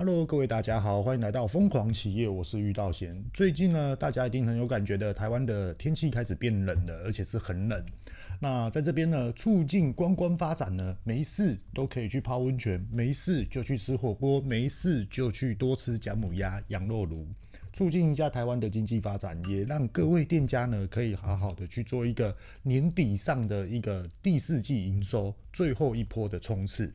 Hello，各位大家好，欢迎来到疯狂企业，我是玉道贤。最近呢，大家一定很有感觉的，台湾的天气开始变冷了，而且是很冷。那在这边呢，促进观光发展呢，没事都可以去泡温泉，没事就去吃火锅，没事就去多吃姜母鸭、羊肉炉，促进一下台湾的经济发展，也让各位店家呢可以好好的去做一个年底上的一个第四季营收最后一波的冲刺。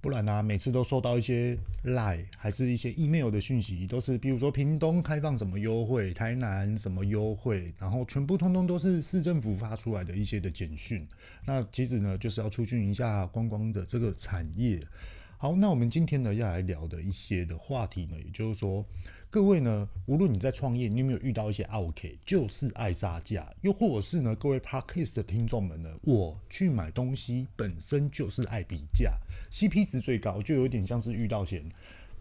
不然呢、啊，每次都收到一些赖还是一些 email 的讯息，都是比如说屏东开放什么优惠，台南什么优惠，然后全部通通都是市政府发出来的一些的简讯。那其实呢，就是要促进一下观光的这个产业。好，那我们今天呢要来聊的一些的话题呢，也就是说。各位呢，无论你在创业，你有没有遇到一些 OK，，就是爱杀价，又或者是呢，各位 Podcast 的听众们呢，我去买东西本身就是爱比价，CP 值最高，就有点像是遇到钱。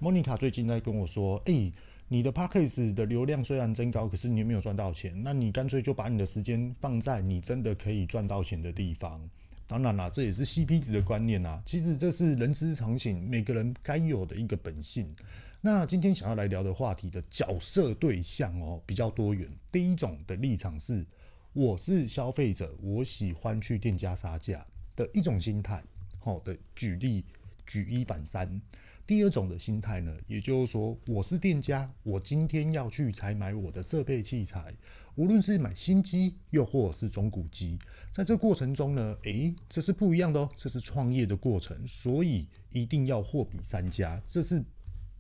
Monica 最近在跟我说，诶、你的 Podcast 的流量虽然增高，可是你有没有赚到钱？那你干脆就把你的时间放在你真的可以赚到钱的地方。当然啦，这也是 CP 值的观念啊。其实这是人之常情，每个人该有的一个本性。那今天想要来聊的话题的角色对象哦，比较多元。第一种的立场是，我是消费者，我喜欢去店家杀价的一种心态。好的，举例举一反三。第二种的心态呢，也就是说，我是店家，我今天要去采买我的设备器材，无论是买新机又或是中古机，在这过程中呢，诶，这是不一样的哦，这是创业的过程，所以一定要货比三家，这是。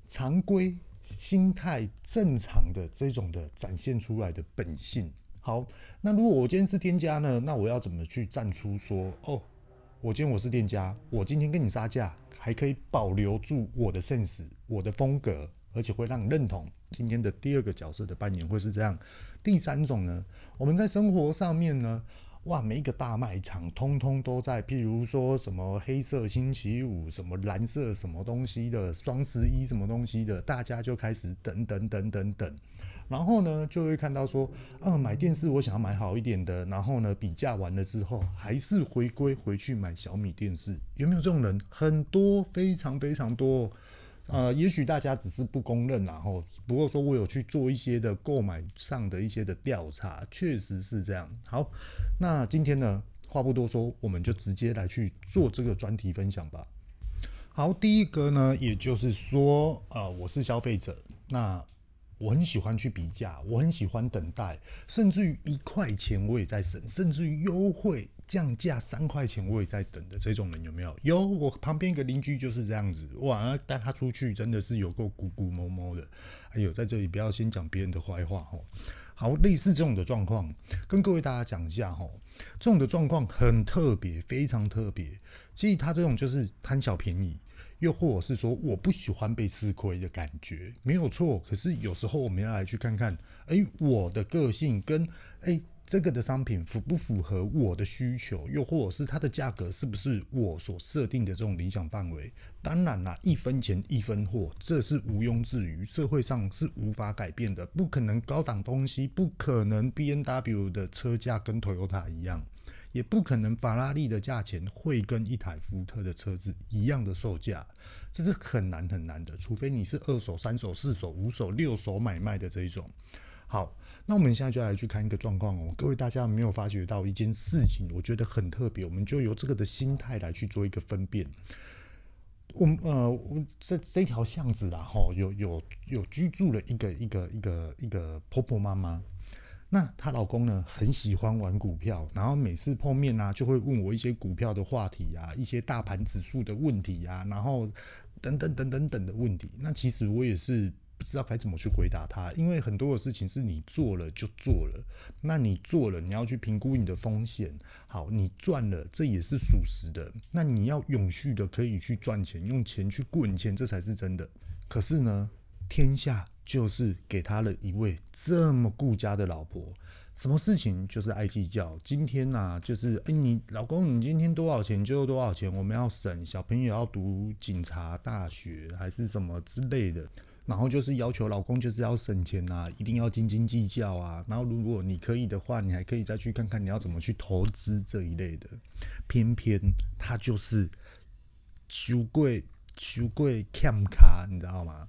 常规心态正常的这种的展现出来的本性。好，那如果我今天是店家呢？那我要怎么去站出说哦，我今天我是店家，我今天跟你杀价，还可以保留住我的 sense，我的风格，而且会让你认同。今天的第二个角色的扮演会是这样。第三种呢，我们在生活上面呢。哇，每一个大卖场通通都在，譬如说什么黑色星期五，什么蓝色什么东西的，双十一什么东西的，大家就开始等等等等等，然后呢，就会看到说，嗯，买电视我想要买好一点的，然后呢，比价完了之后，还是回归回去买小米电视，有没有这种人？很多，非常非常多。呃，也许大家只是不公认，然后不过说我有去做一些的购买上的一些的调查，确实是这样。好，那今天呢，话不多说，我们就直接来去做这个专题分享吧。好，第一个呢，也就是说，呃，我是消费者，那我很喜欢去比价，我很喜欢等待，甚至于一块钱我也在省，甚至于优惠。降价三块钱，我也在等的这种人有没有？有，我旁边一个邻居就是这样子，哇，带他出去真的是有够咕咕摸摸的。哎呦，在这里不要先讲别人的坏话哦。好，类似这种的状况，跟各位大家讲一下哦。这种的状况很特别，非常特别。其实他这种就是贪小便宜，又或者是说我不喜欢被吃亏的感觉，没有错。可是有时候我们要来去看看，哎，我的个性跟哎。这个的商品符不符合我的需求，又或者是它的价格是不是我所设定的这种理想范围？当然啦，一分钱一分货，这是毋庸置疑，社会上是无法改变的，不可能高档东西，不可能 B N W 的车价跟 Toyota 一样，也不可能法拉利的价钱会跟一台福特的车子一样的售价，这是很难很难的，除非你是二手、三手、四手、五手、六手买卖的这一种。好，那我们现在就来去看一个状况哦。各位大家有没有发觉到一件事情？我觉得很特别，我们就由这个的心态来去做一个分辨。我们呃，我这这条巷子啦，哈，有有有居住了一个一个一个一个婆婆妈妈。那她老公呢，很喜欢玩股票，然后每次碰面呢，就会问我一些股票的话题啊，一些大盘指数的问题啊，然后等等等等等的问题。那其实我也是。不知道该怎么去回答他，因为很多的事情是你做了就做了，那你做了，你要去评估你的风险。好，你赚了，这也是属实的。那你要永续的可以去赚钱，用钱去滚钱，这才是真的。可是呢，天下就是给他了一位这么顾家的老婆，什么事情就是爱计较。今天呐、就是哎，你老公，你今天多少钱就多少钱，我们要省，小朋友要读警察大学还是什么之类的。然后就是要求老公就是要省钱啊，一定要斤斤计较啊。然后如果你可以的话，你还可以再去看看你要怎么去投资这一类的。偏偏他就是修贵修贵 cam 卡，你知道吗？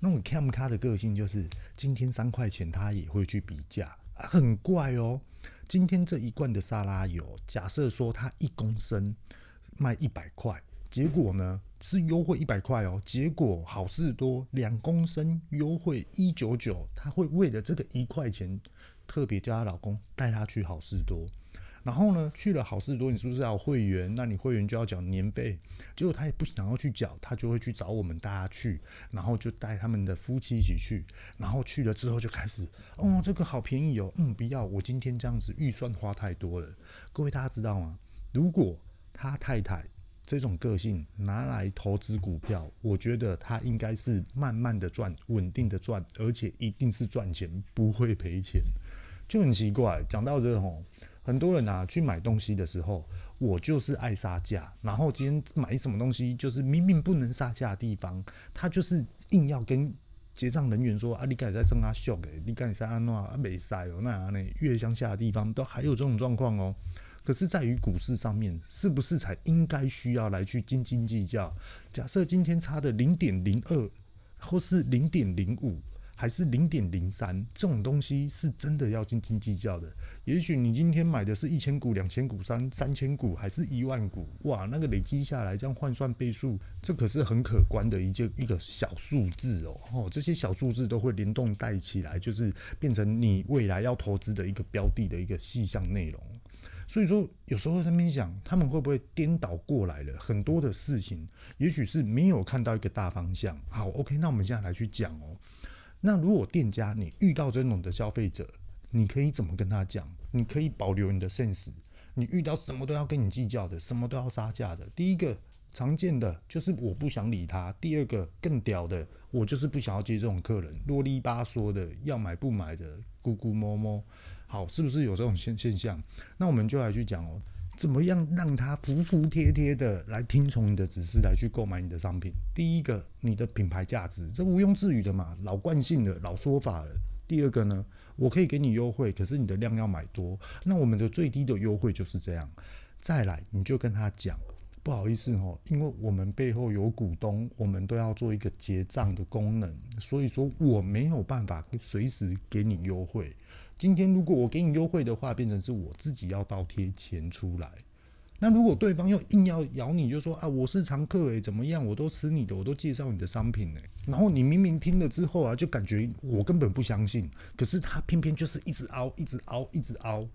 那种 cam 卡的个性就是，今天三块钱他也会去比价，很怪哦。今天这一罐的沙拉油，假设说它一公升卖一百块，结果呢是优惠一百块哦，结果好事多两公升优惠一九九，他会为了这个一块钱，特别叫她老公带她去好事多。然后呢，去了好事多，你是不是要会员？那你会员就要缴年费。结果他也不想要去缴，他就会去找我们大家去，然后就带他们的夫妻一起去。然后去了之后就开始，哦，这个好便宜哦，嗯，不要，我今天这样子预算花太多了。各位大家知道吗？如果他太太这种个性拿来投资股票，我觉得他应该是慢慢的赚，稳定的赚，而且一定是赚钱，不会赔钱。就很奇怪，讲到这吼。很多人啊，去买东西的时候，我就是爱杀价。然后今天买什么东西，就是明明不能杀价的地方，他就是硬要跟结账人员说啊，你敢在争阿秀诶，你敢在安诺啊没塞哦，那那越乡下的地方都还有这种状况哦。可是，在于股市上面，是不是才应该需要来去斤斤计较？假设今天差的零点零二，或是零点零五。还是零点零三这种东西是真的要斤斤计较的。也许你今天买的是一千股、两千股、三三千股，还是一万股，哇，那个累积下来这样换算倍数，这可是很可观的一件一个小数字哦。哦，这些小数字都会联动带起来，就是变成你未来要投资的一个标的的一个细项内容。所以说，有时候在那边想，他们会不会颠倒过来了？很多的事情，也许是没有看到一个大方向。好，OK，那我们现在来去讲哦。那如果店家你遇到这种的消费者，你可以怎么跟他讲？你可以保留你的 sense。你遇到什么都要跟你计较的，什么都要杀价的。第一个常见的就是我不想理他；第二个更屌的，我就是不想要接这种客人，啰里吧嗦的，要买不买的，咕咕摸摸。好，是不是有这种现现象？那我们就来去讲哦。怎么样让他服服帖帖的来听从你的指示，来去购买你的商品？第一个，你的品牌价值，这毋庸置疑的嘛，老惯性的老说法了。第二个呢，我可以给你优惠，可是你的量要买多，那我们的最低的优惠就是这样。再来，你就跟他讲，不好意思哦，因为我们背后有股东，我们都要做一个结账的功能，所以说我没有办法随时给你优惠。今天如果我给你优惠的话，变成是我自己要倒贴钱出来。那如果对方又硬要咬你，就说啊，我是常客诶、怎么样？我都吃你的，我都介绍你的商品诶、欸。然后你明明听了之后啊，就感觉我根本不相信，可是他偏偏就是一直凹，一直凹，一直凹，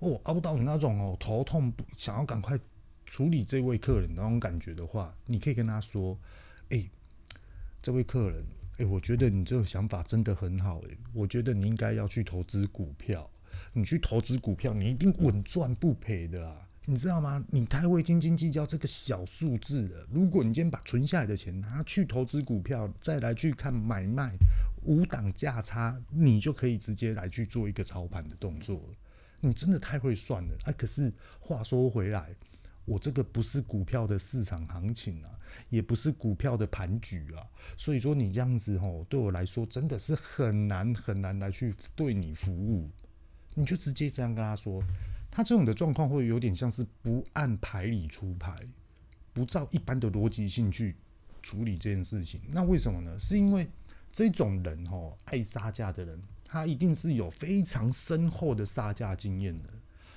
哦，凹到你那种哦头痛，想要赶快处理这位客人那种感觉的话，你可以跟他说，哎、这位客人。诶、我觉得你这个想法真的很好诶、我觉得你应该要去投资股票。你去投资股票，你一定稳赚不赔的啊！你知道吗？你太会斤斤计较这个小数字了。如果你今天把存下来的钱拿去投资股票，再来去看买卖五档价差，你就可以直接来去做一个操盘的动作了。你真的太会算了啊！可是话说回来。我这个不是股票的市场行情啊，也不是股票的盘局啊，所以说你这样子吼，对我来说真的是很难很难来去对你服务。你就直接这样跟他说，他这种的状况会有点像是不按牌理出牌，不照一般的逻辑性去处理这件事情。那为什么呢？是因为这种人吼，爱杀价的人，他一定是有非常深厚的杀价经验的。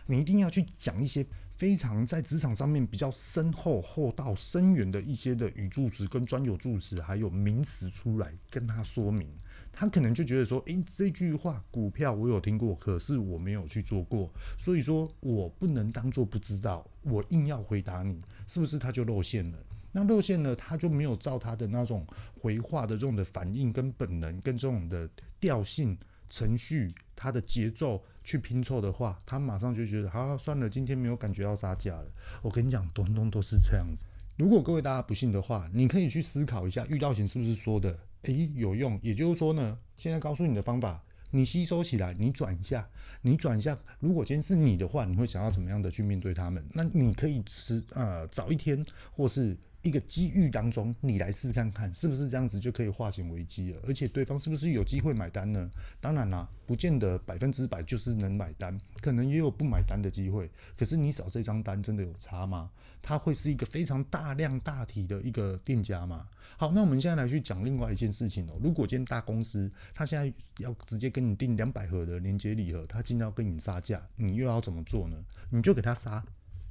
你一定要去讲一些非常在职场上面比较深厚、厚道、深远的一些的语助词跟专有助词，还有名词出来跟他说明，他可能就觉得说，诶，这句话股票我有听过，可是我没有去做过，所以说我不能当做不知道，我硬要回答你，是不是他就露馅了？那露馅了，他就没有照他的那种回话的这种的反应跟本能跟这种的调性。程序它的节奏去拼凑的话，他马上就觉得，好，好算了，今天没有感觉到杀价了。我跟你讲，东东都是这样子。如果各位大家不信的话，你可以去思考一下，遇到钱是不是说的，诶，有用？也就是说呢，现在告诉你的方法，你吸收起来，你转一下，你转一下。如果今天是你的话，你会想要怎么样的去面对他们？那你可以迟呃早一天，或是一个机遇当中，你来试看看，是不是这样子就可以化险为夷了？而且对方是不是有机会买单呢？当然啦，不见得百分之百就是能买单，可能也有不买单的机会。可是你找这张单真的有差吗？它会是一个非常大量大体的一个店家吗？好，那我们现在来去讲另外一件事情哦。如果今天大公司他现在要直接跟你订两百盒的连接礼盒，他今天要跟你杀价，你又要怎么做呢？你就给他杀，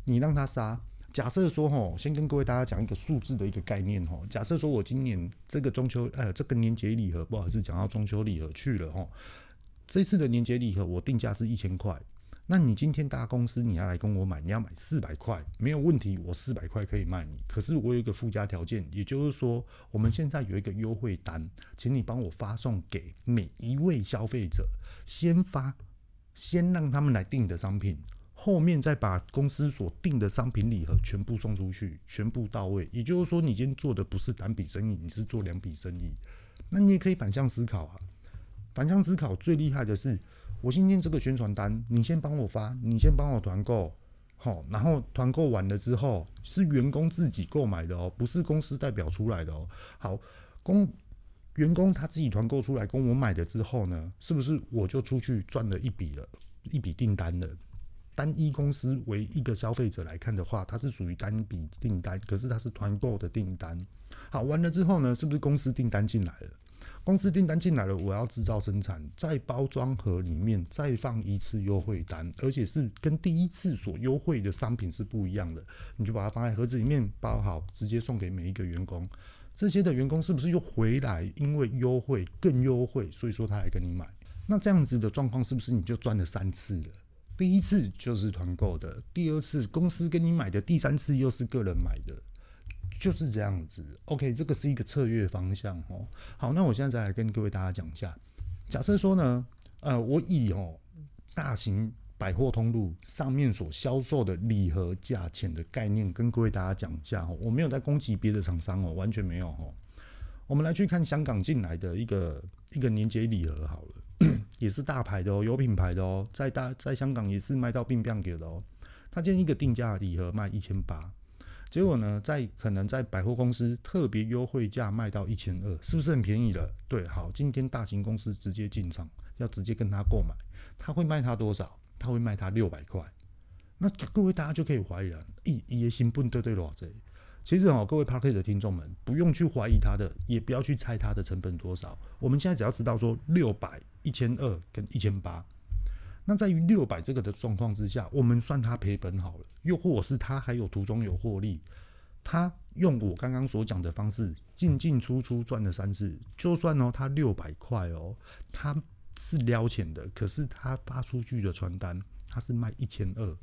你让他杀。假设说吼，先跟各位大家讲一个数字的一个概念吼。假设说我今年这个中秋，呃，这个年节礼盒，不好意思，讲到中秋礼盒去了吼。这次的年节礼盒我定价是一千块，那你今天大公司你要来跟我买，你要买四百块，没有问题，我四百块可以卖你。可是我有一个附加条件，也就是说，我们现在有一个优惠单，请你帮我发送给每一位消费者，先发，先让他们来订的商品。后面再把公司所定的商品礼盒全部送出去，全部到位。也就是说，你今天做的不是单笔生意，你是做两笔生意。那你也可以反向思考啊。反向思考最厉害的是，我今天这个宣传单，你先帮我发，你先帮我团购，好，然后团购完了之后是员工自己购买的哦，不是公司代表出来的哦。好，公员工他自己团购出来跟我买的之后呢，是不是我就出去赚了一笔了，一笔订单了？单一公司为一个消费者来看的话，它是属于单笔订单，可是它是团购的订单。好，完了之后呢，是不是公司订单进来了？公司订单进来了，我要制造生产，在包装盒里面再放一次优惠单，而且是跟第一次所优惠的商品是不一样的。你就把它放在盒子里面包好，直接送给每一个员工。这些的员工是不是又回来？因为优惠更优惠，所以说他来跟你买。那这样子的状况是不是你就赚了三次了？第一次就是团购的，第二次公司跟你买的，第三次又是个人买的，就是这样子。OK，这个是一个策略方向哦。好，那我现在再来跟各位大家讲一下。假设说呢，呃，我以哦大型百货通路上面所销售的礼盒价钱的概念，跟各位大家讲一下哦。我没有在攻击别的厂商哦，完全没有哦。我们来去看香港进来的一个一个年节礼盒好了。也是大牌的哦，有品牌的哦，在大在香港也是卖到病病给的哦。他今天一个定价礼盒卖一千八，结果呢，在可能在百货公司特别优惠价卖到一千二，是不是很便宜了？对，好，今天大型公司直接进场，要直接跟他购买，他会卖他多少？他会卖他六百块。那各位大家就可以怀疑了，一一个新本对对多少？其实哦，各位 Podcast 的听众们，不用去怀疑他的，也不要去猜他的成本多少。我们现在只要知道说六百、一千二跟一千八。那在于六百这个的状况之下，我们算他赔本好了。又或是他还有途中有获利，他用我刚刚所讲的方式进进出出赚了三次，就算哦他六百块哦，他是撩钱的，可是他发出去的传单他是卖一千二，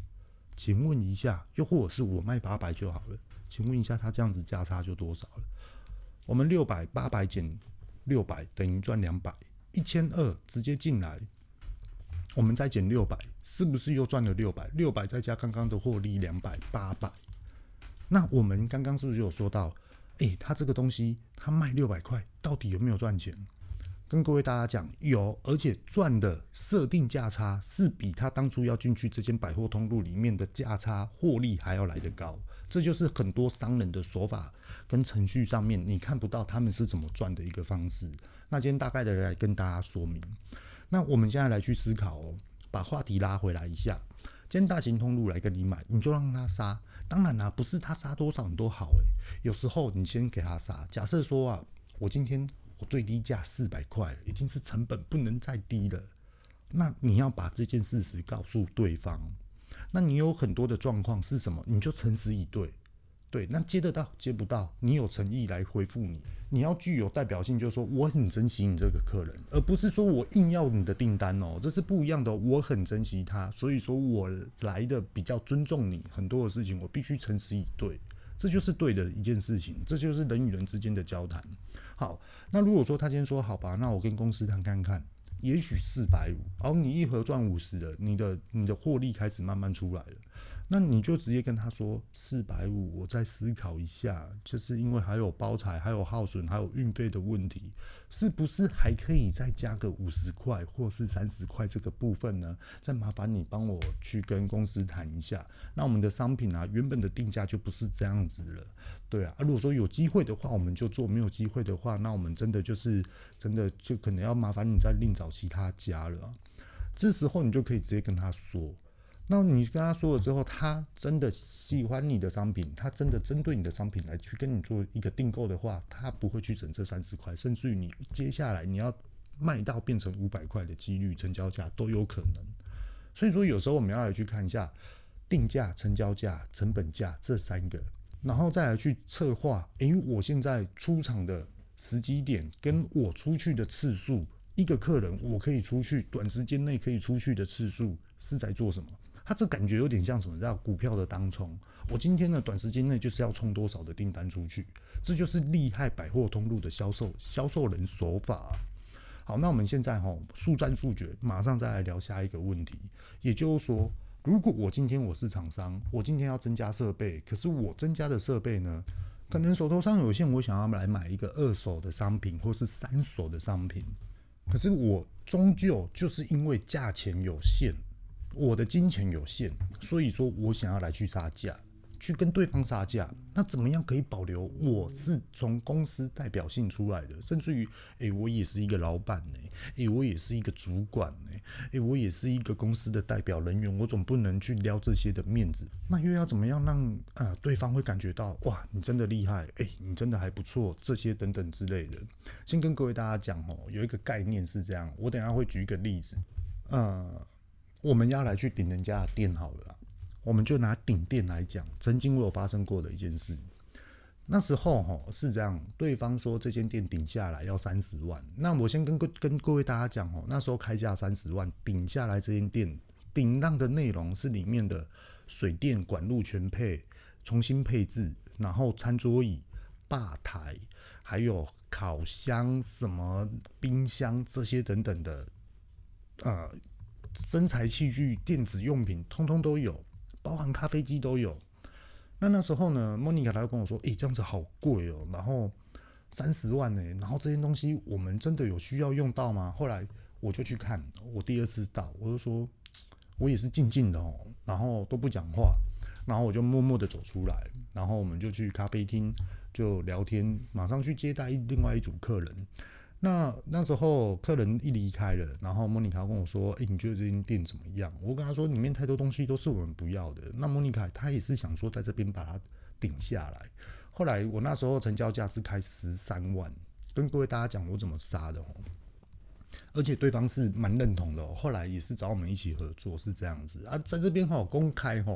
请问一下，又或者是我卖八百就好了。请问一下，他这样子价差就多少了？我们六百八百减六百等于赚两百，一千二直接进来，我们再减六百，是不是又赚了六百？六百再加刚刚的获利两百，八百。那我们刚刚是不是有说到？诶，他这个东西他卖六百块，到底有没有赚钱？跟各位大家讲，有，而且赚的设定价差是比他当初要进去这间百货通路里面的价差获利还要来得高。这就是很多商人的手法跟程序上面，你看不到他们是怎么赚的一个方式。那今天大概的来跟大家说明。那我们现在来去思考哦，把话题拉回来一下。今天大型通路来跟你买，你就让他杀。当然啦、不是他杀多少你都好诶。有时候你先给他杀。假设说啊，我今天我最低价四百块，已经是成本不能再低了。那你要把这件事实告诉对方。那你有很多的状况是什么？你就诚实以对，对，那接得到接不到，你有诚意来回复你，你要具有代表性，就是说我很珍惜你这个客人，而不是说我硬要你的订单哦，这是不一样的。我很珍惜他，所以说我来的比较尊重你，很多的事情我必须诚实以对，这就是对的一件事情，这就是人与人之间的交谈。好，那如果说他今天说好吧，那我跟公司谈看看。也许四百五，然后你一盒赚五十的，你的你的获利开始慢慢出来了。那你就直接跟他说四百五，我再思考一下，就是因为还有包材、还有耗损、还有运费的问题，是不是还可以再加个五十块或是三十块这个部分呢？再麻烦你帮我去跟公司谈一下。那我们的商品啊，原本的定价就不是这样子了，对啊。啊，如果说有机会的话，我们就做；没有机会的话，那我们真的就是真的就可能要麻烦你再另找其他家了。这时候你就可以直接跟他说。那你跟他说了之后，他真的喜欢你的商品，他真的针对你的商品来去跟你做一个订购的话，他不会去整这三十块，甚至于你接下来你要卖到变成五百块的几率，成交价都有可能。所以说，有时候我们要来去看一下定价、成交价、成本价这三个，然后再来去策划。诶，我现在出场的时机点跟我出去的次数，一个客人我可以出去短时间内可以出去的次数是在做什么？他这感觉有点像什么叫股票的当冲？我今天呢，短时间内就是要冲多少的订单出去，这就是厉害百货通路的销售销售人手法。好，那我们现在哈速战速决，马上再来聊下一个问题。也就是说，如果我今天我是厂商，我今天要增加设备，可是我增加的设备呢，可能手头上有限，我想要来买一个二手的商品或是三手的商品，可是我终究就是因为价钱有限。我的金钱有限，所以说我想要来去杀价，去跟对方杀价。那怎么样可以保留我是从公司代表性出来的？甚至于，诶、我也是一个老板呢，诶，我也是一个主管呢，诶，我也是一个公司的代表人员，我总不能去撩这些的面子。那又要怎么样让呃对方会感觉到哇，你真的厉害，诶、你真的还不错，这些等等之类的。先跟各位大家讲哦，有一个概念是这样，我等下会举一个例子，呃。我们要来去顶人家的店好了，我们就拿顶店来讲，曾经我有发生过的一件事。那时候哈是这样，对方说这间店顶下来要三十万，那我先跟各跟各位大家讲哦，那时候开价三十万，顶下来这间店顶让的内容是里面的水电管路全配，重新配置，然后餐桌椅、吧台，还有烤箱、什么冰箱这些等等的，呃。生财器具、电子用品，通通都有，包含咖啡机都有。那那时候呢，莫妮卡她就跟我说：“诶、这样子好贵哦、然后三十万呢、然后这些东西我们真的有需要用到吗？”后来我就去看，我第二次到，我就说，我也是静静的哦、然后都不讲话，然后我就默默的走出来，然后我们就去咖啡厅就聊天，马上去接待另外一组客人。那那时候客人一离开了，然后莫妮卡跟我说：“诶、你觉得这间店怎么样？”我跟他说：“里面太多东西都是我们不要的。”那莫妮卡她也是想说在这边把它顶下来。后来我那时候成交价是开十三万，跟各位大家讲我怎么杀的哦。而且对方是蛮认同的。后来也是找我们一起合作，是这样子啊。在这边哈公开哈，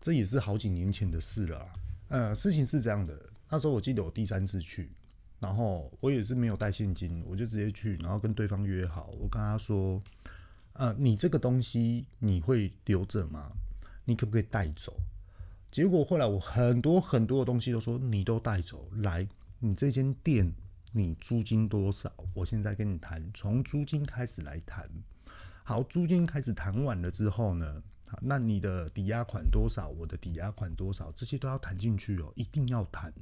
这也是好几年前的事了啊。呃，事情是这样的，那时候我记得我第三次去。然后我也是没有带现金，我就直接去，然后跟对方约好，我跟他说，呃，你这个东西你会留着吗？你可不可以带走？结果后来我很多很多的东西都说你都带走，来，你这间店你租金多少？我现在跟你谈，从租金开始来谈。好，租金开始谈完了之后呢？那你的抵押款多少？我的抵押款多少？这些都要谈进去哦，一定要谈，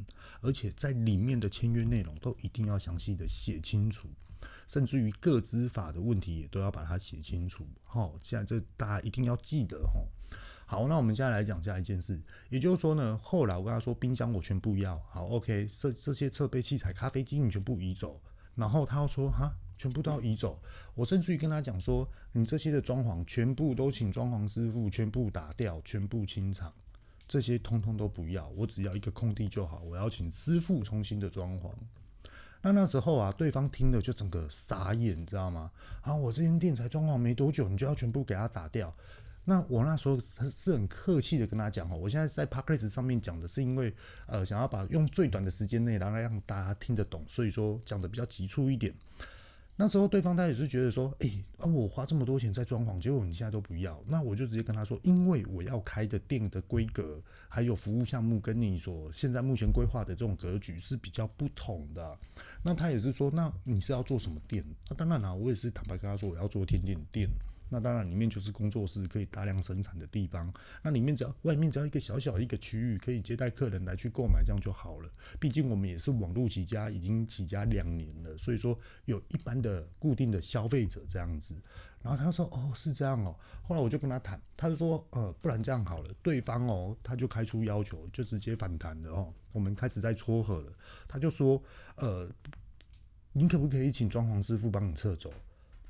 而且在里面的签约内容都一定要详细的写清楚，甚至于各资法的问题也都要把它写清楚。好，现在这大家一定要记得哈。好，那我们现在来讲下一件事，也就是说呢，后来我跟他说，冰箱我全部要，好，OK，这这些设备器材、咖啡机你全部移走，然后他又说哈。全部都要移走，我甚至于跟他讲说，你这些的装潢全部都请装潢师傅全部打掉，全部清场，这些通通都不要，我只要一个空地就好，我要请师傅重新的装潢。那那时候啊，对方听了就整个傻眼，你知道吗？啊，我这间店才装潢没多久，你就要全部给他打掉？那我那时候是很客气的跟他讲哦，我现在在 Podcast 上面讲的是因为呃，想要把用最短的时间内，然后让大家听得懂，所以说讲的比较急促一点。那时候对方他也是觉得说，哎、啊，我花这么多钱在装潢，结果你现在都不要，那我就直接跟他说，因为我要开的店的规格还有服务项目跟你所现在目前规划的这种格局是比较不同的。那他也是说，那你是要做什么店？那当然啦，我也是坦白跟他说，我要做甜点店。那当然，里面就是工作室，可以大量生产的地方。那里面只要外面只要一个小小一个区域，可以接待客人来去购买，这样就好了。毕竟我们也是网络起家，已经起家两年了，所以说有一般的固定的消费者这样子。然后他说：“哦，是这样哦。”后来我就跟他谈，他就说：“呃，不然这样好了，对方哦，他就开出要求，就直接反弹了哦。我们开始在撮合了。他就说：呃，你可不可以请装潢师傅帮你撤走？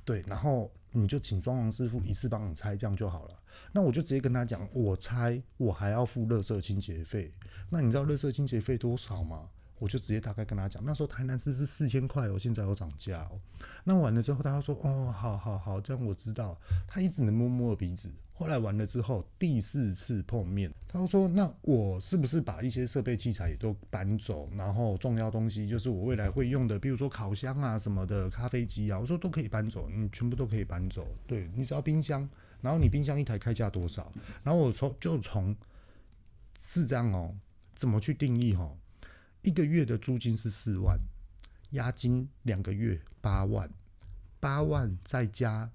对，然后。”你就请装潢师傅一次帮你拆，这样就好了。那我就直接跟他讲，我拆我还要付垃圾清洁费。那你知道垃圾清洁费多少吗？我就直接大概跟他讲，那时候台南市是四千块哦，现在有涨价哦。那完了之后，他说：“哦，好好好，这样我知道。”他一直能摸摸鼻子。后来完了之后，第四次碰面，他说：“那我是不是把一些设备器材也都搬走？然后重要东西就是我未来会用的，比如说烤箱啊什么的，咖啡机啊，我说都可以搬走，你全部都可以搬走。对，你只要冰箱，然后你冰箱一台开价多少？然后我从就从是这样哦，怎么去定义哦？”一个月的租金是四万，押金两个月八万，八万再加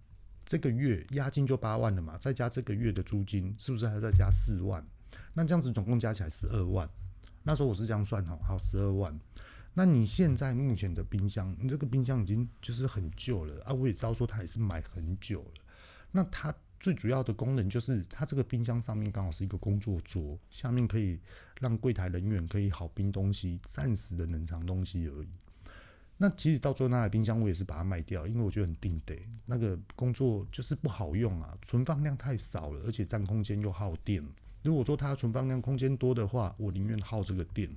这个月押金就八万了嘛，再加这个月的租金，是不是还要再加四万？那这样子总共加起来十二万。那时候我是这样算哈，好，十二万。那你现在目前的冰箱，你这个冰箱已经就是很旧了啊，我也知道说它也是买很久了，那它。最主要的功能就是，它这个冰箱上面刚好是一个工作桌，下面可以让柜台人员可以好冰东西，暂时的冷藏东西而已。那其实到最后那台冰箱我也是把它卖掉，因为我觉得很定得，那个工作就是不好用啊，存放量太少了，而且占空间又耗电。如果说它存放量空间多的话，我宁愿耗这个电，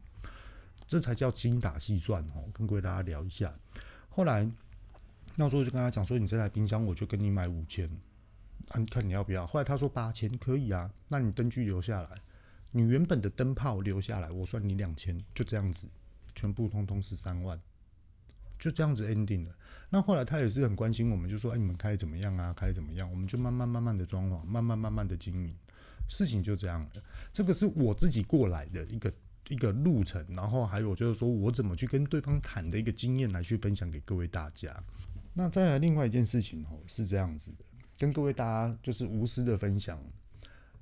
这才叫精打细算哦。跟各位大家聊一下，后来那时候就跟他讲说，你这台冰箱我就跟你买五千。啊，你看你要不要？后来他说八千可以啊，那你灯具留下来，你原本的灯泡留下来，我算你两千，就这样子，全部通通十三万，就这样子 ending 了。那后来他也是很关心我们，就说：“哎，你们开怎么样啊？开怎么样？”我们就慢慢慢慢的装潢，慢慢慢慢的经营，事情就这样了。这个是我自己过来的一个一个路程，然后还有就是说我怎么去跟对方谈的一个经验来去分享给各位大家。那再来另外一件事情哦，是这样子的。跟各位大家就是无私的分享。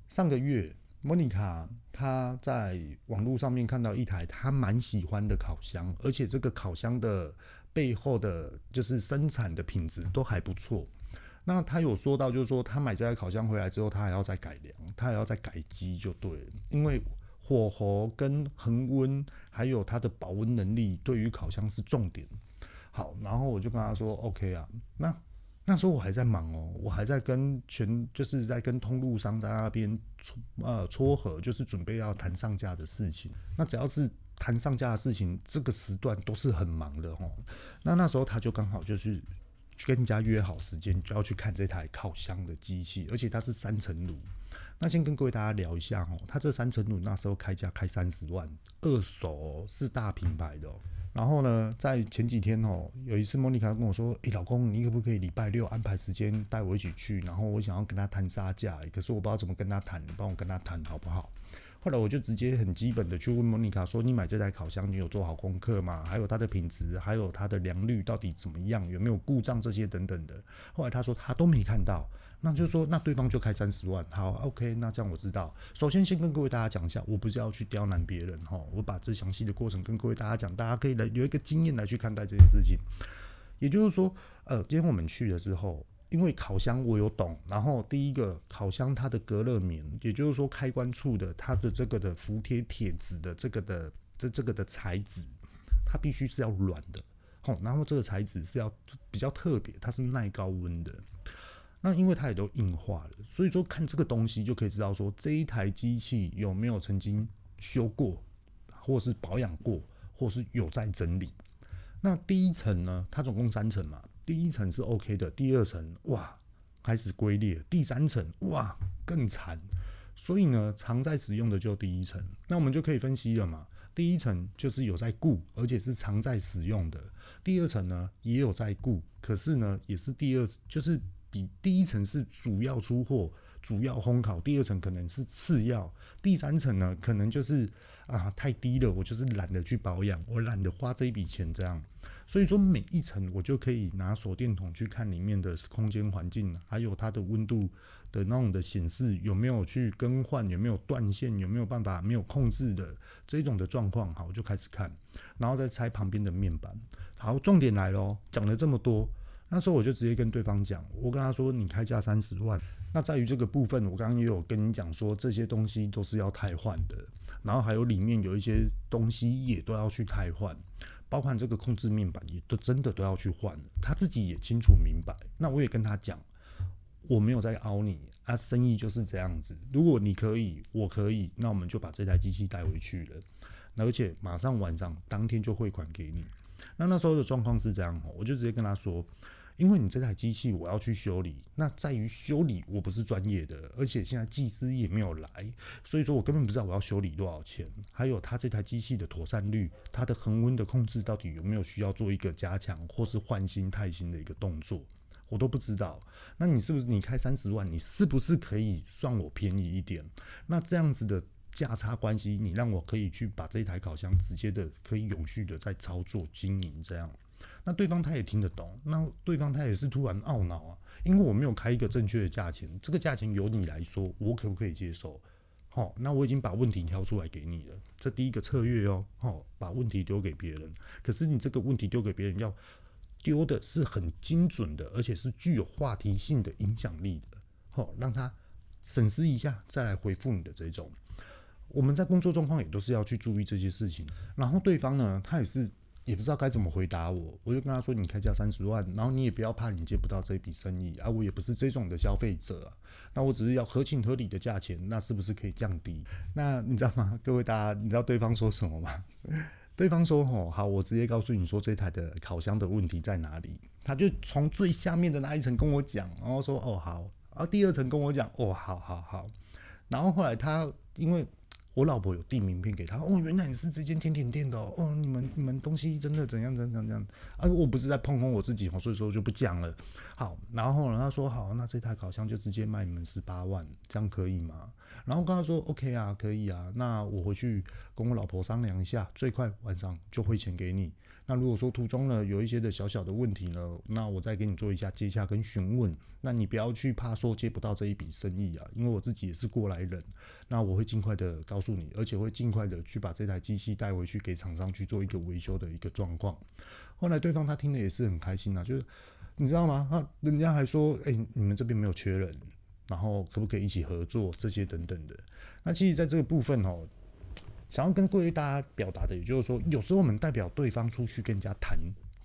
上个月，莫妮卡她在网络上面看到一台她蛮喜欢的烤箱，而且这个烤箱的背后的，就是生产的品质都还不错。那她有说到，就是说她买这台烤箱回来之后，她还要再改良，她还要再改机就对了，因为火候跟恒温还有它的保温能力，对于烤箱是重点。好，然后我就跟她说，OK 啊，那。那时候我还在忙哦，我还在跟全就是在跟通路商在那边撮呃撮合，就是准备要谈上架的事情。那只要是谈上架的事情，这个时段都是很忙的哦。那那时候他就刚好就是跟人家约好时间，就要去看这台烤箱的机器，而且它是三层炉。那先跟各位大家聊一下哦，它这三层炉那时候开价开三十万，二手哦，是大品牌的。然后呢，在前几天哦，有一次莫妮卡跟我说：“诶，老公，你可不可以礼拜六安排时间带我一起去？然后我想要跟他谈杀价，可是我不知道怎么跟他谈，你帮我跟他谈好不好？”后来我就直接很基本的去问莫妮卡说：“你买这台烤箱，你有做好功课吗？还有它的品质，还有它的良率到底怎么样？有没有故障这些等等的？”后来他说他都没看到。那就是说，那对方就开三十万，好，OK，那这样我知道。首先，先跟各位大家讲一下，我不是要去刁难别人哈，我把这详细的过程跟各位大家讲，大家可以来有一个经验来去看待这件事情。也就是说，呃，今天我们去了之后，因为烤箱我有懂，然后第一个烤箱它的隔热棉，也就是说开关处的它的这个的服帖铁子的这个的这这个的材质，它必须是要软的，好，然后这个材质是要比较特别，它是耐高温的。那因为它也都硬化了，所以说看这个东西就可以知道说这一台机器有没有曾经修过，或是保养过，或是有在整理。那第一层呢，它总共三层嘛，第一层是 OK 的，第二层哇开始龟裂，第三层哇更惨。所以呢，常在使用的就第一层。那我们就可以分析了嘛，第一层就是有在顾，而且是常在使用的；第二层呢也有在顾，可是呢也是第二，就是第一层是主要出货。主要烘烤，第二层可能是次要，第三层呢，可能就是啊太低了，我就是懒得去保养，我懒得花这一笔钱这样。所以说每一层我就可以拿手电筒去看里面的空间环境，还有它的温度的那种的显示有没有去更换，有没有断线，有没有办法没有控制的这种的状况，好，我就开始看，然后再拆旁边的面板。好，重点来咯，讲了这么多，那时候我就直接跟对方讲，我跟他说你开价三十万。那在于这个部分，我刚刚也有跟你讲说，这些东西都是要汰换的，然后还有里面有一些东西也都要去汰换，包括这个控制面板也都真的都要去换。他自己也清楚明白。那我也跟他讲，我没有在凹你啊，生意就是这样子。如果你可以，我可以，那我们就把这台机器带回去了，而且马上晚上当天就汇款给你。那那时候的状况是这样，我就直接跟他说。因为你这台机器我要去修理，那在于修理我不是专业的，而且现在技师也没有来，所以说我根本不知道我要修理多少钱，还有它这台机器的妥善率，它的恒温的控制到底有没有需要做一个加强或是换新钛芯的一个动作，我都不知道。那你是不是你开三十万，你是不是可以算我便宜一点？那这样子的价差关系，你让我可以去把这一台烤箱直接的可以永续的在操作经营这样。那对方他也听得懂，那对方他也是突然懊恼啊，因为我没有开一个正确的价钱，这个价钱由你来说，我可不可以接受？好，那我已经把问题挑出来给你了，这第一个策略哦，好，把问题丢给别人，可是你这个问题丢给别人，要丢的是很精准的，而且是具有话题性的影响力的，好，让他审视一下再来回复你的这种。我们在工作状况也都是要去注意这些事情，然后对方呢，他也是。也不知道该怎么回答我，我就跟他说：“你开价三十万，然后你也不要怕你接不到这笔生意啊，我也不是这种的消费者，那我只是要合情合理的价钱，那是不是可以降低？那你知道吗？各位大家，你知道对方说什么吗？对方说：哦，好，我直接告诉你说这台的烤箱的问题在哪里。他就从最下面的那一层跟我讲，然后说：哦，好，然后第二层跟我讲：哦，好好好，然后后来他因为。我老婆有递名片给他，哦，原来你是这间甜点店的哦，你们你们东西真的怎样怎样怎样啊？我不是在碰碰我自己哦，所以说就不讲了。好，然后呢，他说好，那这台烤箱就直接卖你们十八万，这样可以吗？然后跟他说 OK 啊，可以啊，那我回去跟我老婆商量一下，最快晚上就汇钱给你。那如果说途中呢有一些的小小的问题呢，那我再给你做一下接洽跟询问。那你不要去怕说接不到这一笔生意啊，因为我自己也是过来人。那我会尽快的告诉你，而且会尽快的去把这台机器带回去给厂商去做一个维修的一个状况。后来对方他听的也是很开心啊，就是你知道吗？他人家还说，哎、你们这边没有缺人，然后可不可以一起合作这些等等的。那其实在这个部分哦。想要跟各位大家表达的，也就是说，有时候我们代表对方出去跟人家谈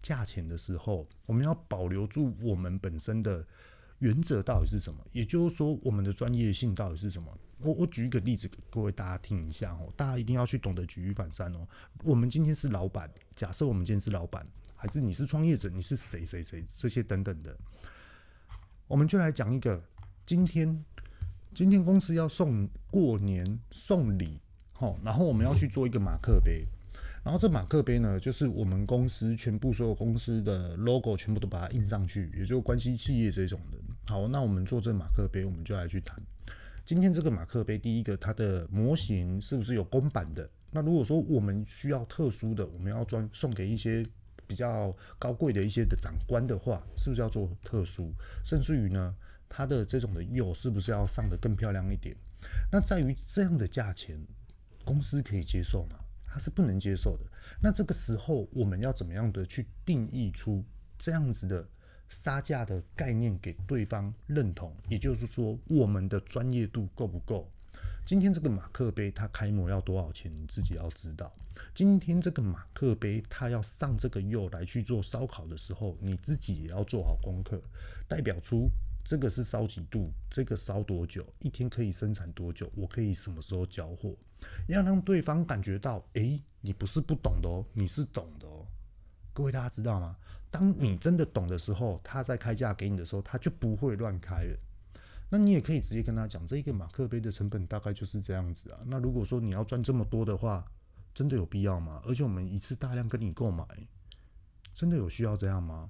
价钱的时候，我们要保留住我们本身的原则到底是什么？也就是说，我们的专业性到底是什么？我我举一个例子给各位大家听一下哦，大家一定要去懂得举一反三哦。我们今天是老板，假设我们今天是老板，还是你是创业者，你是谁谁谁这些等等的，我们就来讲一个，今天今天公司要送过年送礼。好，然后我们要去做一个马克杯，然后这马克杯呢，就是我们公司全部所有公司的 logo 全部都把它印上去，也就关系企业这种的。好，那我们做这马克杯，我们就来去谈。今天这个马克杯，第一个它的模型是不是有公版的？那如果说我们需要特殊的，我们要专送给一些比较高贵的一些的长官的话，是不是要做特殊？甚至于呢，它的这种的釉是不是要上的更漂亮一点？那在于这样的价钱。公司可以接受吗？他是不能接受的。那这个时候，我们要怎么样的去定义出这样子的杀价的概念给对方认同？也就是说，我们的专业度够不够？今天这个马克杯它开模要多少钱？你自己要知道。今天这个马克杯它要上这个釉来去做烧烤的时候，你自己也要做好功课，代表出。这个是烧几度？这个烧多久？一天可以生产多久？我可以什么时候交货？要让对方感觉到，诶，你不是不懂的哦，你是懂的哦。各位大家知道吗？当你真的懂的时候，他在开价给你的时候，他就不会乱开了。那你也可以直接跟他讲，这一个马克杯的成本大概就是这样子啊。那如果说你要赚这么多的话，真的有必要吗？而且我们一次大量跟你购买，真的有需要这样吗？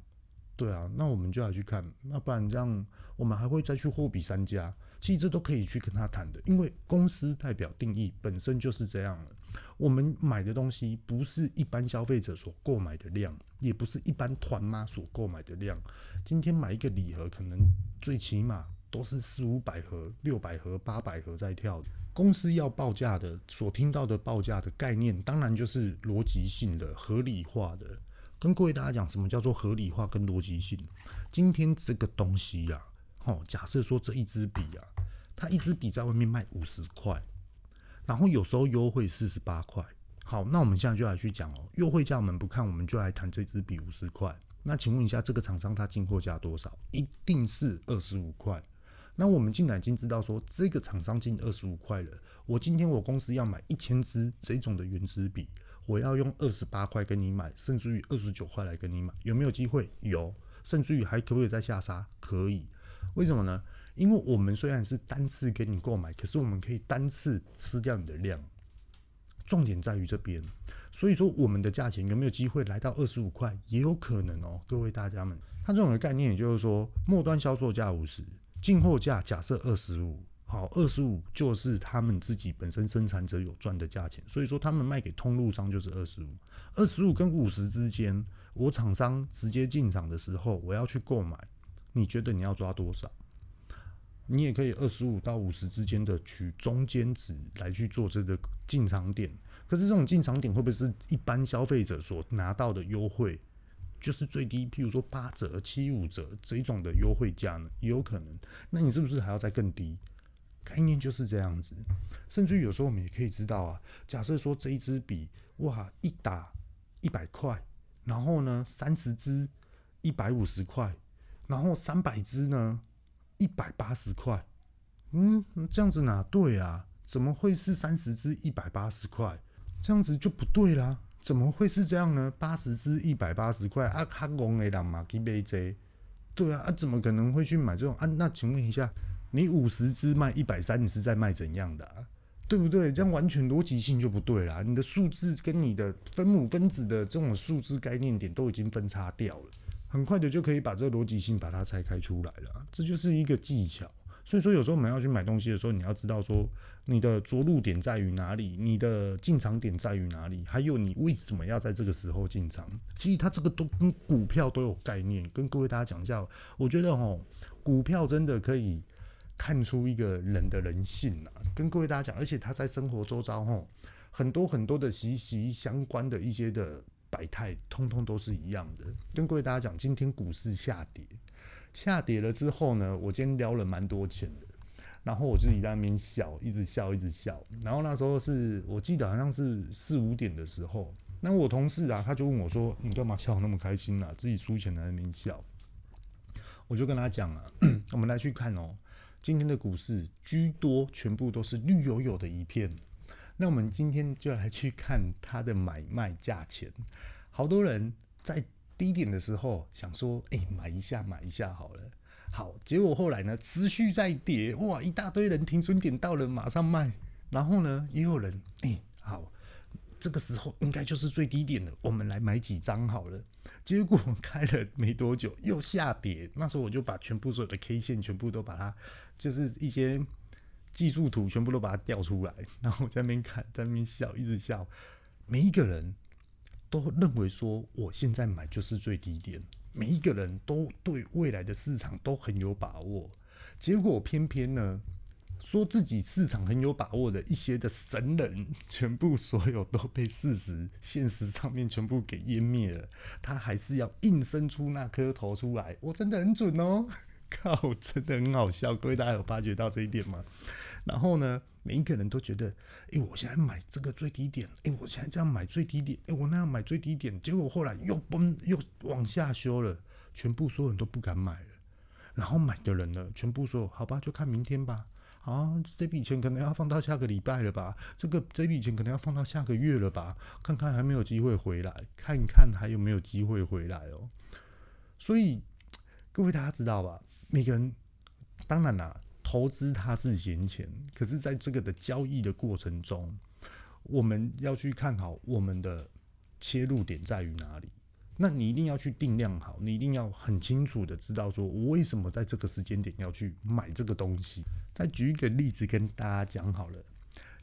对啊，那我们就要去看，那不然这样，我们还会再去货比三家。其实这都可以去跟他谈的，因为公司代表定义本身就是这样了。我们买的东西不是一般消费者所购买的量，也不是一般团妈所购买的量。今天买一个礼盒，可能最起码都是四五百盒、六百盒、八百盒在跳。公司要报价的，所听到的报价的概念，当然就是逻辑性的、合理化的。跟各位大家讲，什么叫做合理化跟逻辑性？今天这个东西呀、哦，假设说这一支笔啊，它一支笔在外面卖五十块，然后有时候优惠四十八块。好，那我们现在就来去讲哦，优惠价我们不看，我们就来谈这支笔五十块。那请问一下，这个厂商它进货价多少？一定是二十五块。那我们进来已经知道说，这个厂商进二十五块了。我今天我公司要买一千支这种的原子笔，我要用二十八块跟你买，甚至于二十九块来跟你买，有没有机会？有，甚至于还可不可以再下杀？可以。为什么呢？因为我们虽然是单次给你购买，可是我们可以单次吃掉你的量。重点在于这边，所以说我们的价钱有没有机会来到二十五块？也有可能哦，各位大家们。它这种的概念，也就是说，末端销售价五十，进货价假设二十五，好，二十五就是他们自己本身生产者有赚的价钱，所以说他们卖给通路商就是二十五，二十五跟五十之间，我厂商直接进场的时候，我要去购买。你觉得你要抓多少？你也可以二十五到五十之间的取中间值来去做这个进场点。可是这种进场点会不会是一般消费者所拿到的优惠？就是最低，譬如说八折、七五折这一种的优惠价呢？也有可能。那你是不是还要再更低？概念就是这样子。甚至有时候我们也可以知道啊，假设说这一支笔哇，一打一百块，然后呢三十支一百五十块。然后三百只呢，一百八十块，嗯，这样子哪对啊？怎么会是三十只一百八十块？这样子就不对啦！怎么会是这样呢？八十只一百八十块啊，他讲的人嘛去买这，对啊，啊，怎么可能会去买这种啊？那请问一下，你五十只卖一百三，你是在卖怎样的啊？对不对？这样完全逻辑性就不对啦！你的数字跟你的分母分子的这种数字概念点都已经分叉掉了。很快的就可以把这个逻辑性把它拆开出来了，这就是一个技巧。所以说，有时候我们要去买东西的时候，你要知道说你的着陆点在于哪里，你的进场点在于哪里，还有你为什么要在这个时候进场。其实它这个都跟股票都有概念。跟各位大家讲一下，我觉得哦，股票真的可以看出一个人的人性啊。跟各位大家讲，而且它在生活周遭齁，很多很多的息息相关的一些的。百态通通都是一样的，跟各位大家讲，今天股市下跌，下跌了之后呢，我今天撩了蛮多钱的，然后我就在那边笑，一直笑，一直笑，然后那时候是我记得好像是四五点的时候，那我同事啊，他就问我说：“你干嘛笑那么开心啊？自己输钱在那边笑。”我就跟他讲啊，我们来去看哦，今天的股市居多全部都是绿油油的一片。那我们今天就来去看它的买卖价钱。好多人在低点的时候想说：“哎，买一下，买一下好了。”好，结果后来呢，持续在跌，哇，一大堆人停损点到了，马上卖。然后呢，也有人，哎，好，这个时候应该就是最低点了，我们来买几张好了。结果开了没多久又下跌，那时候我就把全部所有的 K 线全部都把它，就是一些。技术图全部都把它调出来，然后在那边看，在那边笑，一直笑。每一个人都认为说，我现在买就是最低点。每一个人都对未来的市场都很有把握。结果偏偏呢，说自己市场很有把握的一些的神人，全部所有都被事实、现实上面全部给湮灭了。他还是要硬生出那颗头出来，我真的很准哦。靠，真的很好笑，各位大家有发觉到这一点吗？然后呢，每一个人都觉得，哎、我现在买这个最低点，哎、我现在这样买最低点，哎、我那样买最低点，结果后来又崩，又往下修了，全部所有人都不敢买了。然后买的人呢，全部说，好吧，就看明天吧。啊，这笔钱可能要放到下个礼拜了吧？这个这笔钱可能要放到下个月了吧？看看还没有机会回来，看看还有没有机会回来哦。所以各位大家知道吧？每个人当然啦，投资它是闲钱，可是在这个的交易的过程中，我们要去看好我们的切入点在于哪里。那你一定要去定量好，你一定要很清楚的知道说，我为什么在这个时间点要去买这个东西。再举一个例子跟大家讲好了，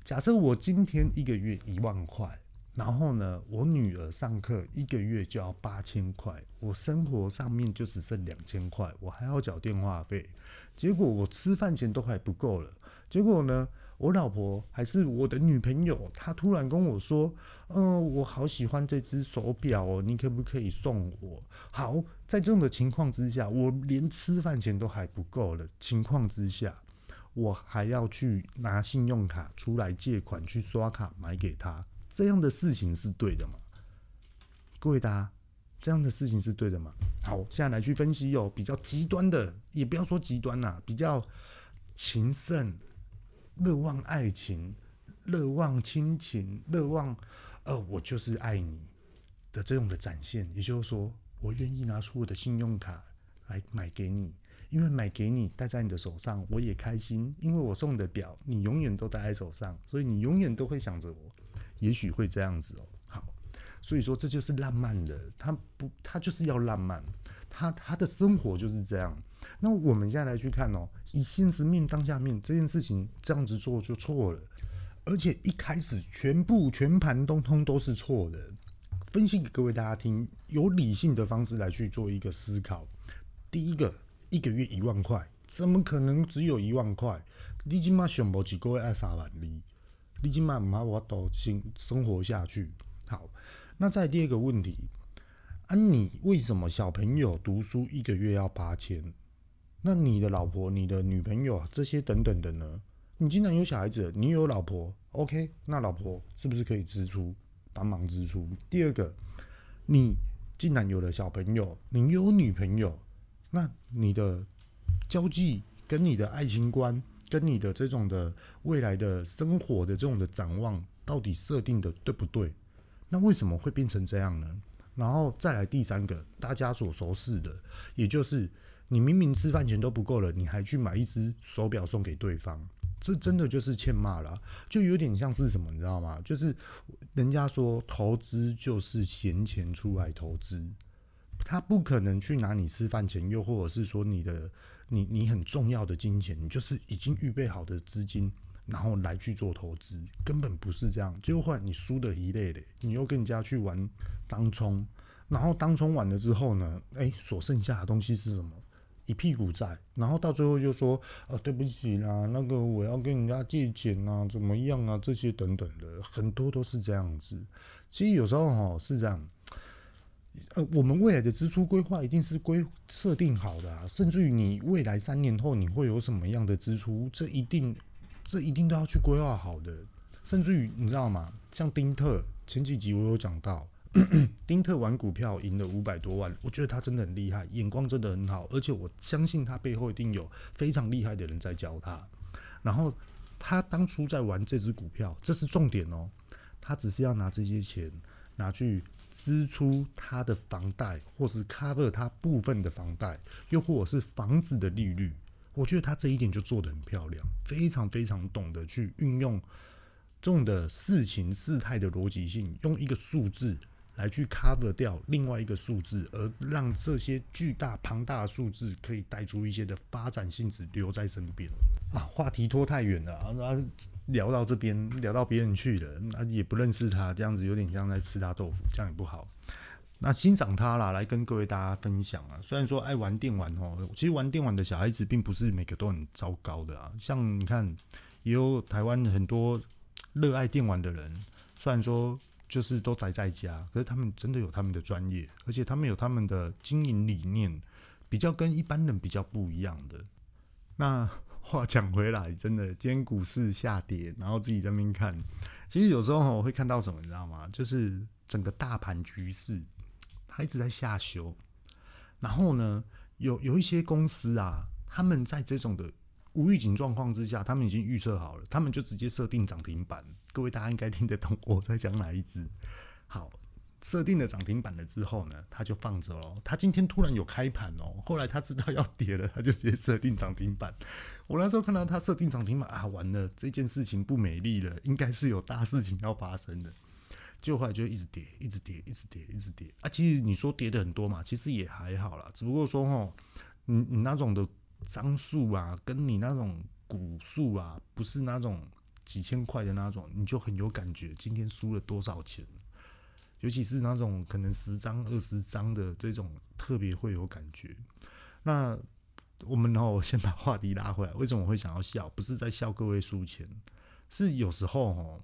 假设我今天一个月一万块，然后呢，我女儿上课一个月就要八千块，我生活上面就只剩两千块，我还要缴电话费，结果我吃饭钱都还不够了，结果呢？我老婆还是我的女朋友，她突然跟我说：“嗯、我好喜欢这只手表哦，你可不可以送我？”好，在这种的情况之下，我连吃饭钱都还不够的情况之下，我还要去拿信用卡出来借款去刷卡买给她，这样的事情是对的吗？各位大家，这样的事情是对的吗？好，现在来去分析哦，比较极端的，也不要说极端呐，比较情圣。乐望爱情，乐望亲情，乐望，呃，我就是爱你的这种的展现。也就是说，我愿意拿出我的信用卡来买给你，因为买给你戴在你的手上，我也开心。因为我送你的表，你永远都戴在手上，所以你永远都会想着我。也许会这样子哦。好，所以说这就是浪漫的，他不，他就是要浪漫，他他的生活就是这样。那我们现在来去看哦，以现实面当下面这件事情这样子做就错了，而且一开始全部全盘通通都是错的。分析给各位大家听，有理性的方式来去做一个思考。第一个，一个月一万块，怎么可能只有一万块？你起码想不起各位爱三万里，你起码唔好我都生生活下去。好，那再第二个问题，啊，你为什么小朋友读书一个月要八千？那你的老婆、你的女朋友这些等等的呢？你既然有小孩子，你有老婆，OK？那老婆是不是可以支出帮忙支出？第二个，你既然有了小朋友，你有女朋友，那你的交际、跟你的爱情观、跟你的这种的未来的生活的这种的展望，到底设定的对不对？那为什么会变成这样呢？然后再来第三个，大家所熟悉的，也就是。你明明吃饭钱都不够了，你还去买一只手表送给对方，这真的就是欠骂了，就有点像是什么，你知道吗？就是人家说投资就是闲钱出来投资，他不可能去拿你吃饭钱，又或者是说你的你你很重要的金钱，你就是已经预备好的资金，然后来去做投资，根本不是这样。结果换你输的一类的，你又跟人家去玩当冲，然后当冲完了之后呢，哎，所剩下的东西是什么？一屁股债，然后到最后又说，呃，对不起啦，那个我要跟人家借钱啊，怎么样啊，这些等等的，很多都是这样子。其实有时候哈是这样，呃，我们未来的支出规划一定是规设定好的啊，甚至于你未来三年后你会有什么样的支出，这一定这一定都要去规划好的。甚至于你知道吗？像丁特前几集我有讲到。丁特玩股票赢了五百多万，我觉得他真的很厉害，眼光真的很好，而且我相信他背后一定有非常厉害的人在教他。然后他当初在玩这只股票，这是重点哦，他只是要拿这些钱拿去支出他的房贷，或是 cover 他部分的房贷，又或者是房子的利率。我觉得他这一点就做得很漂亮，非常非常懂得去运用这种的事情事态的逻辑性，用一个数字。来去 cover 掉另外一个数字，而让这些巨大庞大的数字可以带出一些的发展性质留在身边啊。话题拖太远了啊，聊到这边聊到别人去了，那也不认识他，这样子有点像在吃他豆腐，这样也不好。那欣赏他啦，来跟各位大家分享啊。虽然说爱玩电玩哦，其实玩电玩的小孩子并不是每个都很糟糕的啊。像你看，也有台湾很多热爱电玩的人，虽然说。就是都宅在家，可是他们真的有他们的专业，而且他们有他们的经营理念，比较跟一般人比较不一样的。那话讲回来，真的今天股市下跌，然后自己在那边看，其实有时候我会看到什么，你知道吗？就是整个大盘局势它一直在下修，然后呢，有有一些公司啊，他们在这种的。无预警状况之下，他们已经预测好了，他们就直接设定涨停板。各位大家应该听得懂我在讲哪一支。好，设定了涨停板了之后呢，他就放着哦。他今天突然有开盘哦，后来他知道要跌了，他就直接设定涨停板。我那时候看到他设定涨停板啊，完了，这件事情不美丽了，应该是有大事情要发生的。结果后来就一直跌，一直跌，一直跌，一直跌啊。其实你说跌的很多嘛，其实也还好啦。只不过说哦，你你那种的张数啊，跟你那种股数啊，不是那种。几千块的那种，你就很有感觉。今天输了多少钱？尤其是那种可能十张、二十张的这种，特别会有感觉。那我们然后先把话题拉回来，为什么我会想要笑？不是在笑各位输钱，是有时候哦，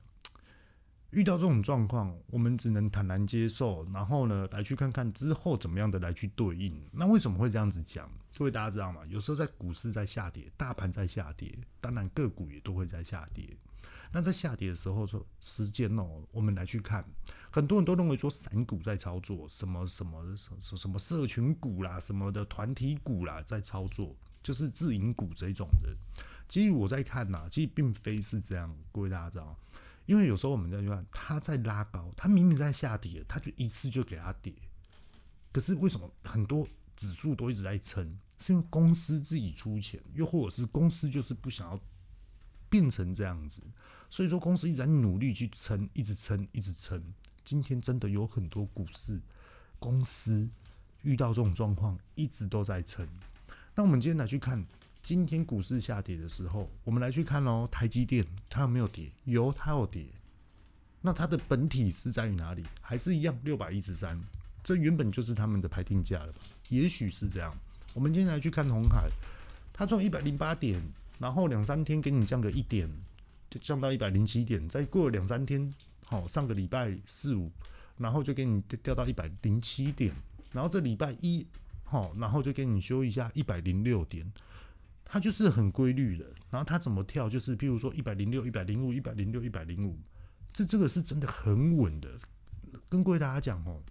遇到这种状况，我们只能坦然接受，然后呢，来去看看之后怎么样的来去对应。那为什么会这样子讲？各位大家知道吗？有时候在股市在下跌，大盘在下跌，当然个股也都会在下跌。那在下跌的时候，说时间哦，我们来去看，很多人都认为说散股在操作，什么什么什么什么社群股啦，什么的团体股啦，在操作，就是自营股这种的。其实我在看呐，其实并非是这样，各位大家知道，因为有时候我们在看，它在拉高，它明明在下跌，它就一次就给它跌。可是为什么很多指数都一直在撑？是因为公司自己出钱，又或者是公司就是不想要变成这样子。所以说，公司一直在努力去撑，一直撑，一直撑。今天真的有很多股市公司遇到这种状况，一直都在撑。那我们今天来去看，今天股市下跌的时候，我们来去看哦，台积电它有没有跌？有，它有跌。那它的本体是在于哪里？还是一样六百一十三？这原本就是他们的排定价了吧？也许是这样。我们今天来去看红海，它从一百零八点，然后两三天给你降个一点。就降到一百零七点，再过两三天，好，上个礼拜四五，然后就给你掉到一百零七点，然后这礼拜一，好，然后就给你修一下一百零六点，它就是很规律的。然后它怎么跳，就是譬如说一百零六、一百零五、一百零六、一百零五，这这个是真的很稳的。跟各位大家讲哦，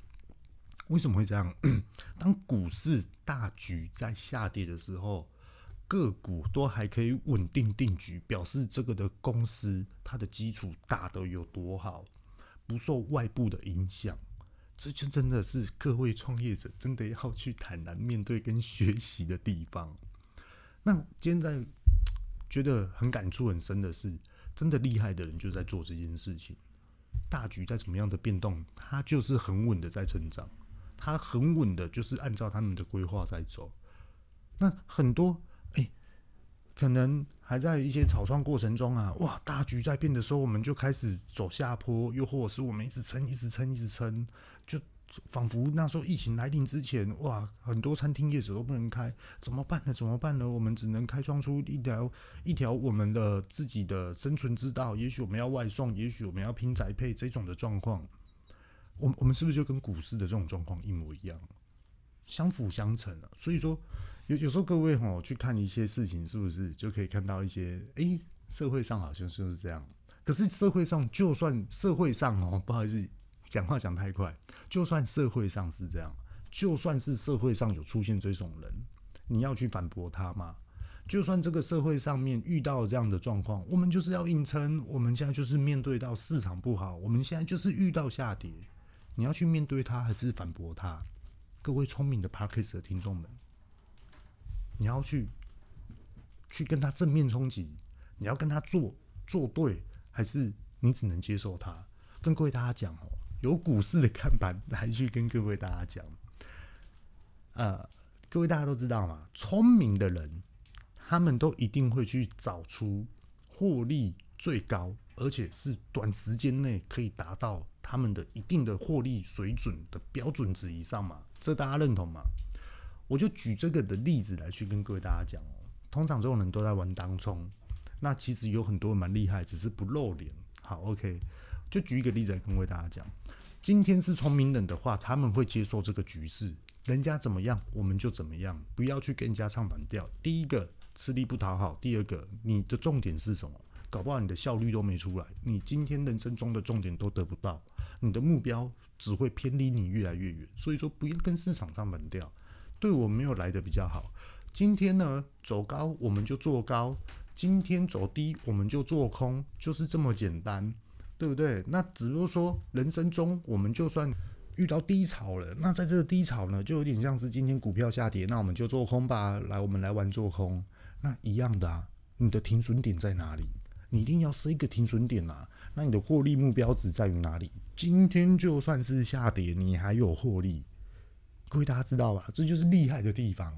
为什么会这样？当股市大举在下跌的时候。个股都还可以稳定定局，表示这个的公司它的基础打得有多好，不受外部的影响，这就真的是各位创业者真的要去坦然面对跟学习的地方。那今天在觉得很感触很深的是，真的厉害的人就在做这件事情，大局在怎么样的变动，他就是很稳的在成长，他很稳的就是按照他们的规划在走。那很多。可能还在一些草创过程中啊，哇，大局在变的时候，我们就开始走下坡，又或者是我们一直撑，一直撑，一直撑，就仿佛那时候疫情来临之前，哇，很多餐厅业者都不能开，怎么办呢？怎么办呢？我们只能开创出一条一条我们的自己的生存之道。也许我们要外送，也许我们要拼宅配这种的状况，我我们是不是就跟股市的这种状况一模一样，相辅相成了？所以说。有有时候各位吼去看一些事情，是不是就可以看到一些？诶、社会上好像就是这样。可是社会上，就算社会上哦，不好意思，讲话讲太快。就算社会上是这样，就算是社会上有出现这种人，你要去反驳他吗？就算这个社会上面遇到这样的状况，我们就是要硬撑。我们现在就是面对到市场不好，我们现在就是遇到下跌，你要去面对它还是反驳它？各位聪明的 parkas 的听众们。你要去去跟他正面冲击，你要跟他做做对，还是你只能接受他？跟各位大家讲哦，有股市的看板来去跟各位大家讲。呃，各位大家都知道嘛，聪明的人他们都一定会去找出获利最高，而且是短时间内可以达到他们的一定的获利水准的标准值以上嘛？这大家认同吗？我就举这个的例子来去跟各位大家讲哦。通常这种人都在玩当冲，那其实有很多蛮厉害，只是不露脸。好，OK，就举一个例子来跟各位大家讲。今天是聪明人的话，他们会接受这个局势，人家怎么样我们就怎么样，不要去跟人家唱反调。第一个吃力不讨好，第二个你的重点是什么？搞不好你的效率都没出来，你今天人生中的重点都得不到，你的目标只会偏离你越来越远。所以说，不要跟市场唱反调。对我没有来得比较好。今天呢，走高我们就做高，今天走低我们就做空，就是这么简单，对不对？那只不过说，人生中我们就算遇到低潮了。那在这个低潮呢，就有点像是今天股票下跌，那我们就做空吧。来，我们来玩做空，那一样的啊。你的停损点在哪里？你一定要设一个停损点啊。那你的获利目标值在于哪里？今天就算是下跌，你还有获利，各位大家知道吧？这就是厉害的地方。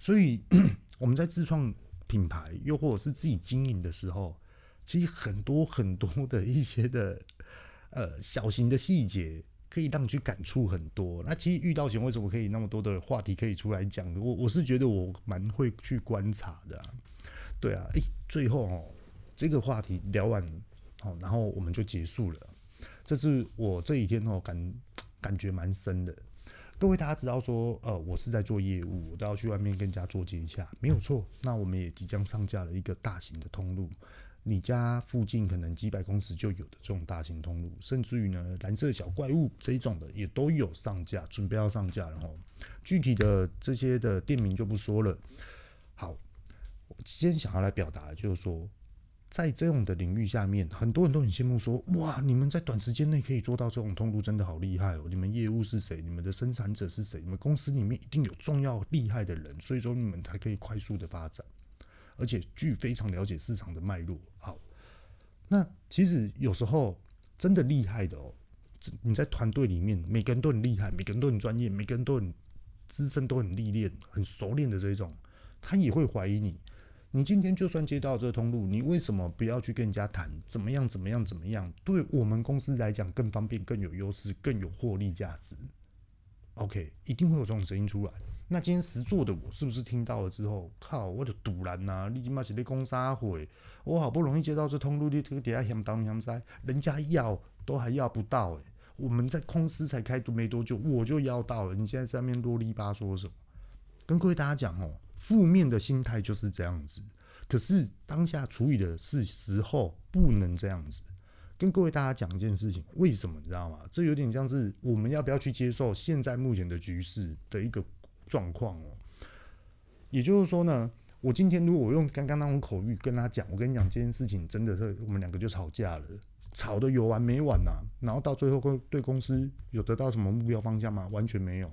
所以 我们在自创品牌，又或者是自己经营的时候，其实很多很多的一些的 呃小型的细节，可以让你去感触很多。那其实遇到前为什么可以那么多的话题可以出来讲？我我是觉得我蛮会去观察的。对啊，诶，最后哦，这个话题聊完。好，然后我们就结束了。这是我这几天哦感感觉蛮深的。各位大家知道说，呃，我是在做业务，我都要去外面跟人家做接洽，没有错。那我们也即将上架了一个大型的通路，你家附近可能几百公尺就有的这种大型通路，甚至于呢蓝色小怪物这一种的也都有上架，准备要上架了哦。具体的这些的店名就不说了。好，我今天想要来表达的就是说。在这种的领域下面，很多人都很羡慕说：“哇，你们在短时间内可以做到这种通路，真的好厉害哦！你们业务是谁？你们的生产者是谁？你们公司里面一定有重要厉害的人，所以说你们才可以快速的发展，而且具非常了解市场的脉络。”好，那其实有时候真的厉害的哦，你在团队里面，每个人都很厉害，每个人都很专业，每个人都很资深，都很历练、很熟练的这种，他也会怀疑你。你今天就算接到这个通路，你为什么不要去跟人家谈？怎么样？怎么样？怎么样？对我们公司来讲更方便、更有优势、更有获利价值。OK，一定会有这种声音出来。那今天实做的我是不是听到了之后，靠，我的赌烂呐！你他妈是在讲啥话？我好不容易接到这通路，你这个底下嫌东嫌西，人家要都还要不到诶、我们在公司才开没多久，我就要到了。你现在在那边啰里吧嗦什么？跟各位大家讲哦。负面的心态就是这样子，可是当下处理的是时候不能这样子。跟各位大家讲一件事情，为什么你知道吗？这有点像是我们要不要去接受现在目前的局势的一个状况哦。也就是说呢，我今天如果我用刚刚那种口语跟他讲，我跟你讲这件事情真的是我们两个就吵架了，吵得有完没完呐、然后到最后公对公司有得到什么目标方向吗？完全没有，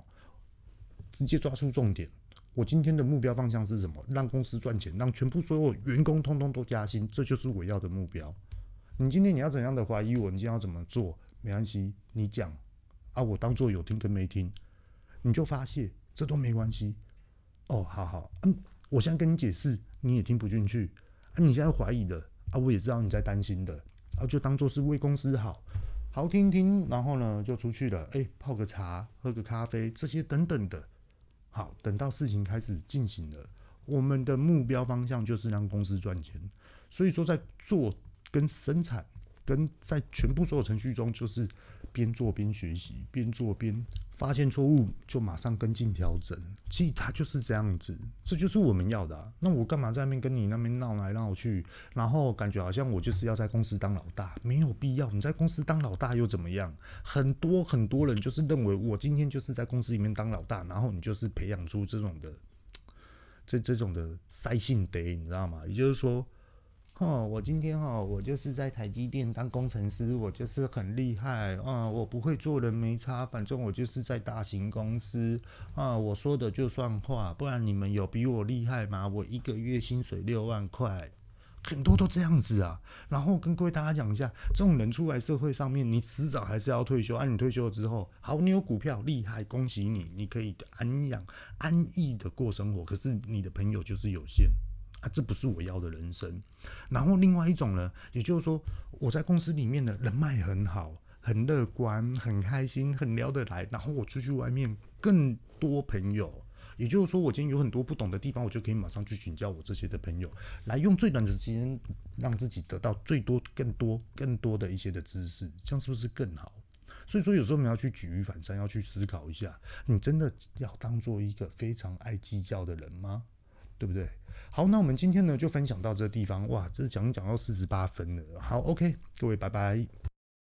直接抓出重点。我今天的目标方向是什么？让公司赚钱，让全部所有员工通通都加薪，这就是我要的目标。你今天你要怎样的怀疑我？你今天要怎么做？没关系，你讲啊，我当做有听跟没听，你就发泄，这都没关系。哦，好好，嗯，我现在跟你解释，你也听不进去啊。你现在怀疑的啊，我也知道你在担心的啊，就当做是为公司好，好听听，然后呢就出去了。哎，泡个茶，喝个咖啡，这些等等的。好，等到事情开始进行了，我们的目标方向就是让公司赚钱。所以说，在做跟生产跟在全部所有程序中，就是边做边学习，边做边发现错误，就马上跟进调整。其实它就是这样子，这就是我们要的。那我干嘛在那边跟你那边闹来闹去，然后感觉好像我就是要在公司当老大，没有必要。你在公司当老大又怎么样？很多很多人就是认为我今天就是在公司里面当老大，然后你就是培养出这种的这这种的塞性德，你知道吗？也就是说。哦，我今天哦，我就是在台积电当工程师，我就是很厉害啊！我不会做人没差，反正我就是在大型公司啊，我说的就算话，不然你们有比我厉害吗？我一个月薪水六万块，很多都这样子啊。然后跟各位大家讲一下，这种人出来社会上面，你迟早还是要退休。按、啊、你退休了之后，好，你有股票厉害，恭喜你，你可以安养、安逸的过生活。可是你的朋友就是有限。啊，这不是我要的人生。然后另外一种呢，也就是说，我在公司里面的人脉很好，很乐观，很开心，很聊得来。然后我出去外面更多朋友，也就是说，我今天有很多不懂的地方，我就可以马上去请教我这些的朋友，来用最短的时间让自己得到最多、更多、更多的一些的知识，这样是不是更好？所以说，有时候我们要去举一反三，要去思考一下，你真的要当做一个非常爱计较的人吗？对不对？好，那我们今天呢就分享到这个地方。哇，这是讲讲到四十八分了。好，OK，各位，拜拜。